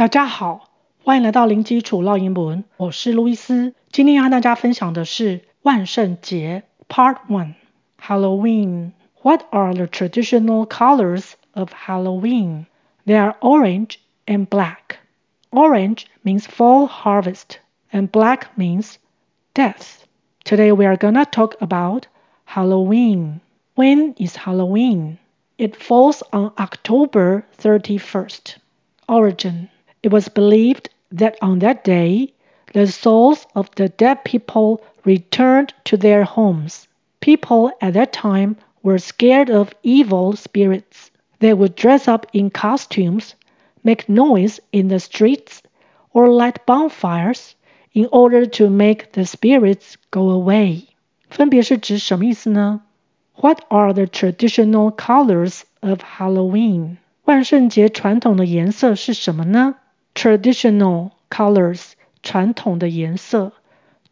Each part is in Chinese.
大家好，欢迎来到零基础绕英文，我是路易斯。今天要和大家分享的是万圣节 Part One Halloween. What are the traditional colors of Halloween? They are orange and black. Orange means fall harvest and black means death. Today we are gonna talk about Halloween. When is Halloween? It falls on October 31st. Origin. It was believed that on that day, the souls of the dead people returned to their homes. People at that time were scared of evil spirits. They would dress up in costumes, make noise in the streets, or light bonfires in order to make the spirits go away. 分别是指什么意思呢？What are the traditional colors of Halloween? 万圣节传统的颜色是什么呢 ？Traditional colors，传统的颜色。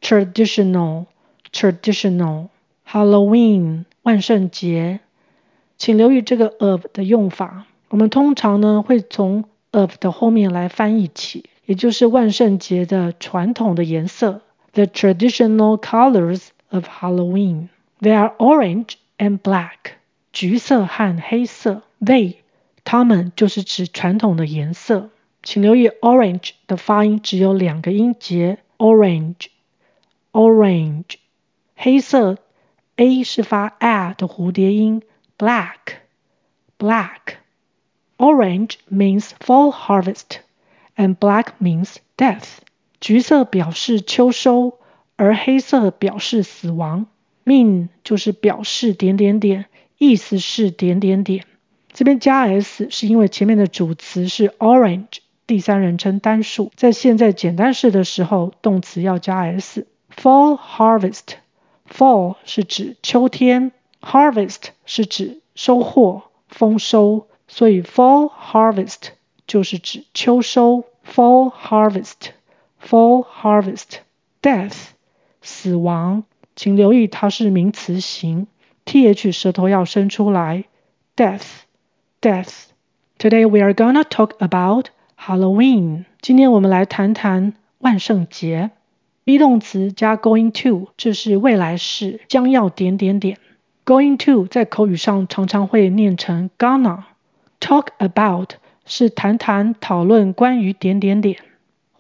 Traditional，traditional traditional。Halloween，万圣节。请留意这个 of 的用法。我们通常呢会从 of 的后面来翻译起，也就是万圣节的传统的颜色。The traditional colors of Halloween. They are orange and black. 橘色和黑色。They，它们就是指传统的颜色。 请留意 orange 的发音只有两个音节，orange，orange。黑色 a 是发 a 的蝴蝶音，black，black。Orange means fall harvest and black means death。橘色表示秋收，而黑色表示死亡。mean 就是表示点点点，意思是点点点。这边加 s 是因为前面的主词是 orange。第三人称单数，在现在简单式的时候，动词要加 s。Fall harvest，fall 是指秋天，harvest 是指收获、丰收，所以 fall harvest 就是指秋收。Fall harvest，fall harvest，death 死亡，请留意它是名词形，th 舌头要伸出来。Death，death。Today we are gonna talk about Halloween，今天我们来谈谈万圣节。be 动词加 going to，这是未来式，将要点点点。going to 在口语上常常会念成 gonna。talk about 是谈谈讨论关于点点点。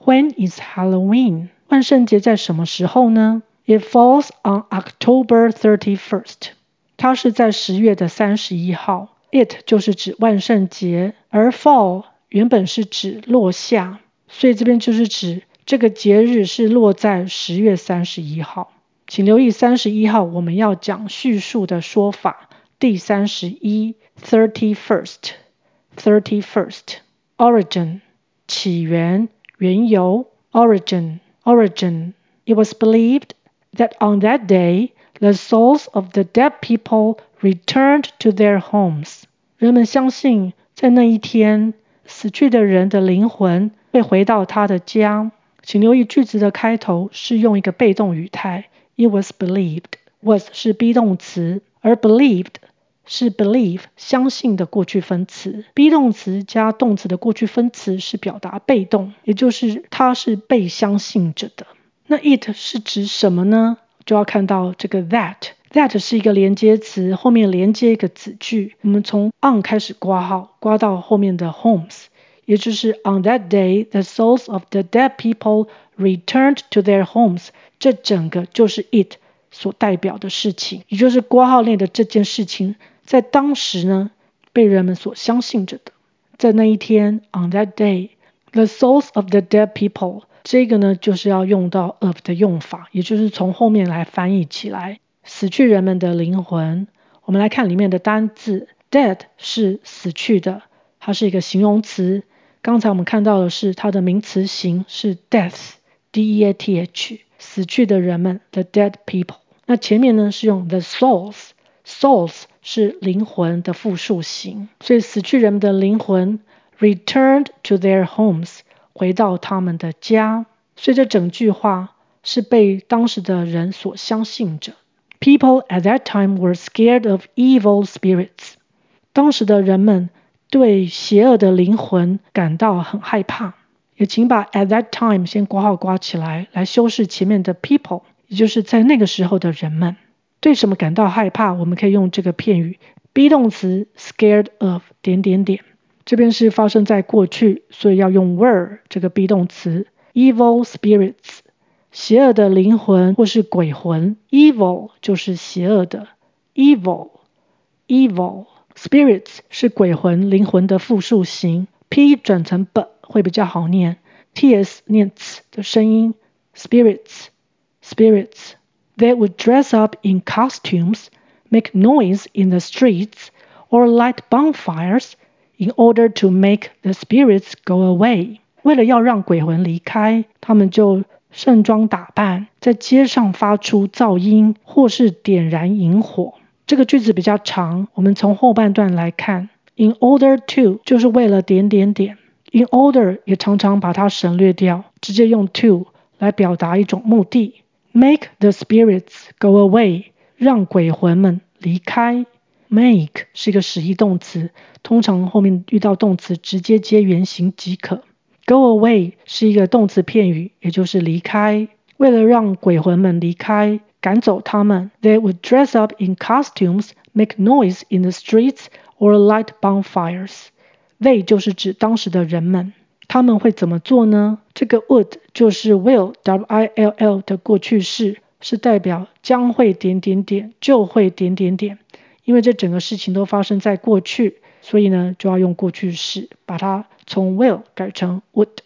When is Halloween？万圣节在什么时候呢？It falls on October 31st。它是在十月的三十一号。It 就是指万圣节，而 fall 原本是指落下，所以这边就是指这个节日是落在十月三十一号。请留意三十一号我们要讲叙述的说法，第三十一，thirty first，thirty first。Origin 起源、缘由，origin origin。It was believed that on that day the souls of the dead people returned to their homes。人们相信在那一天。死去的人的灵魂会回到他的家。请留意句子的开头是用一个被动语态。It was believed。was 是 be 动词，而 believed 是 believe 相信的过去分词。be 动词加动词的过去分词是表达被动，也就是它是被相信着的。那 it 是指什么呢？就要看到这个 that。That 是一个连接词，后面连接一个子句。我们从 on 开始括号，括到后面的 homes，也就是 on that day the souls of the dead people returned to their homes。这整个就是 it 所代表的事情，也就是括号内的这件事情，在当时呢被人们所相信着的。在那一天，on that day，the souls of the dead people，这个呢就是要用到 of 的用法，也就是从后面来翻译起来。死去人们的灵魂，我们来看里面的单字，dead 是死去的，它是一个形容词。刚才我们看到的是它的名词形是 death，D-E-A-T-H，死去的人们，the dead people。那前面呢是用 the souls，souls 是灵魂的复数形，所以死去人们的灵魂 returned to their homes，回到他们的家。所以这整句话是被当时的人所相信着。People at that time were scared of evil spirits. 当时的人们对邪恶的灵魂感到很害怕。也请把 at that time 先括号括起来，来修饰前面的 people，也就是在那个时候的人们。对什么感到害怕？我们可以用这个片语，be 动词 scared of 点点点。这边是发生在过去，所以要用 were 这个 be 动词。evil spirits，邪恶的灵魂或是鬼魂，evil 就是邪恶的，evil evil spirits 是鬼魂灵魂的复数形，p 转成 b 会比较好念，ts 念 ts 的声音，spirits spirits they would dress up in costumes, make noise in the streets, or light bonfires. In order to make the spirits go away，为了要让鬼魂离开，他们就 盛装打扮，在街上发出噪音，或是点燃营火。这个句子比较长，我们从后半段来看。In order to 就是为了点点点。In order 也常常把它省略掉，直接用 to 来表达一种目的。Make the spirits go away，让鬼魂们离开。Make 是一个使役动词，通常后面遇到动词直接接原形即可。Go away 是一个动词片语，也就是离开。为了让鬼魂们离开，赶走他们，they would dress up in costumes, make noise in the streets, or light bonfires. They 就是指当时的人们，他们会怎么做呢？这个 would 就是 will W-I-L-L 的过去式，是代表将会点点点，就会点点点。因为这整个事情都发生在过去，所以呢就要用过去式，把它从 will 改成 would。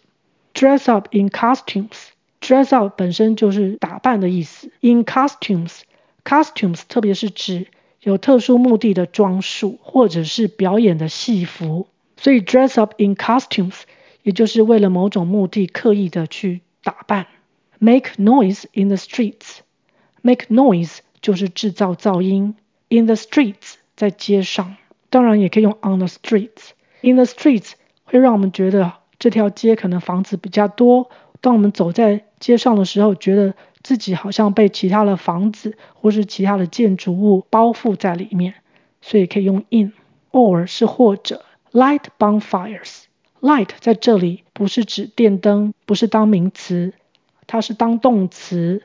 Dress up in costumes，dress up 本身就是打扮的意思。In costumes，costumes 特别是指有特殊目的的装束或者是表演的戏服，所以 dress up in costumes 也就是为了某种目的刻意的去打扮。Make noise in the streets，make noise 就是制造噪音。In the streets，在街上，当然也可以用 on the streets。In the streets 会让我们觉得这条街可能房子比较多。当我们走在街上的时候，觉得自己好像被其他的房子或是其他的建筑物包覆在里面，所以可以用 in。or 是或者。Light bonfires。Light 在这里不是指电灯，不是当名词，它是当动词，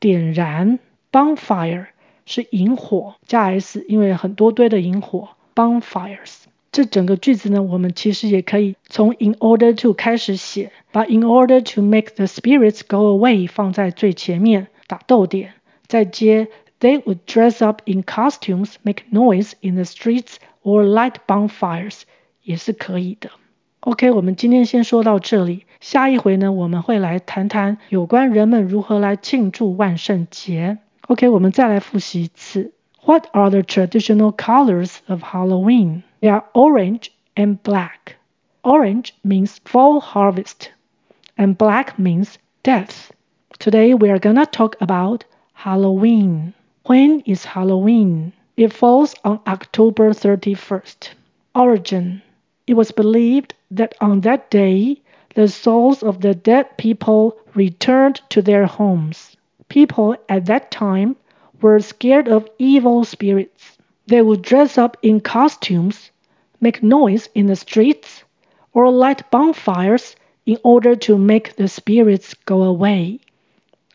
点燃。Bonfire。是引火加 s，因为很多堆的引火 bonfires。这整个句子呢，我们其实也可以从 in order to 开始写，把 in order to make the spirits go away 放在最前面，打逗点，再接 they would dress up in costumes, make noise in the streets or light bonfires 也是可以的。OK，我们今天先说到这里，下一回呢，我们会来谈谈有关人们如何来庆祝万圣节。OK，我们再来复习一次。What are the traditional colors of Halloween? They are orange and black. Orange means fall harvest, and black means death. Today we are gonna talk about Halloween. When is Halloween? It falls on October 31st. Origin. It was believed that on that day, the souls of the dead people returned to their homes. People at that time were scared of evil spirits. They would dress up in costumes, make noise in the streets, or light bonfires in order to make the spirits go away.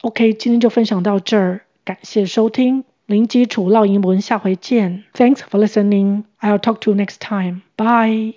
OK，今天就分享到这儿，感谢收听，零基础烙英文，下回见。Thanks for listening. I'll talk to you next time. Bye.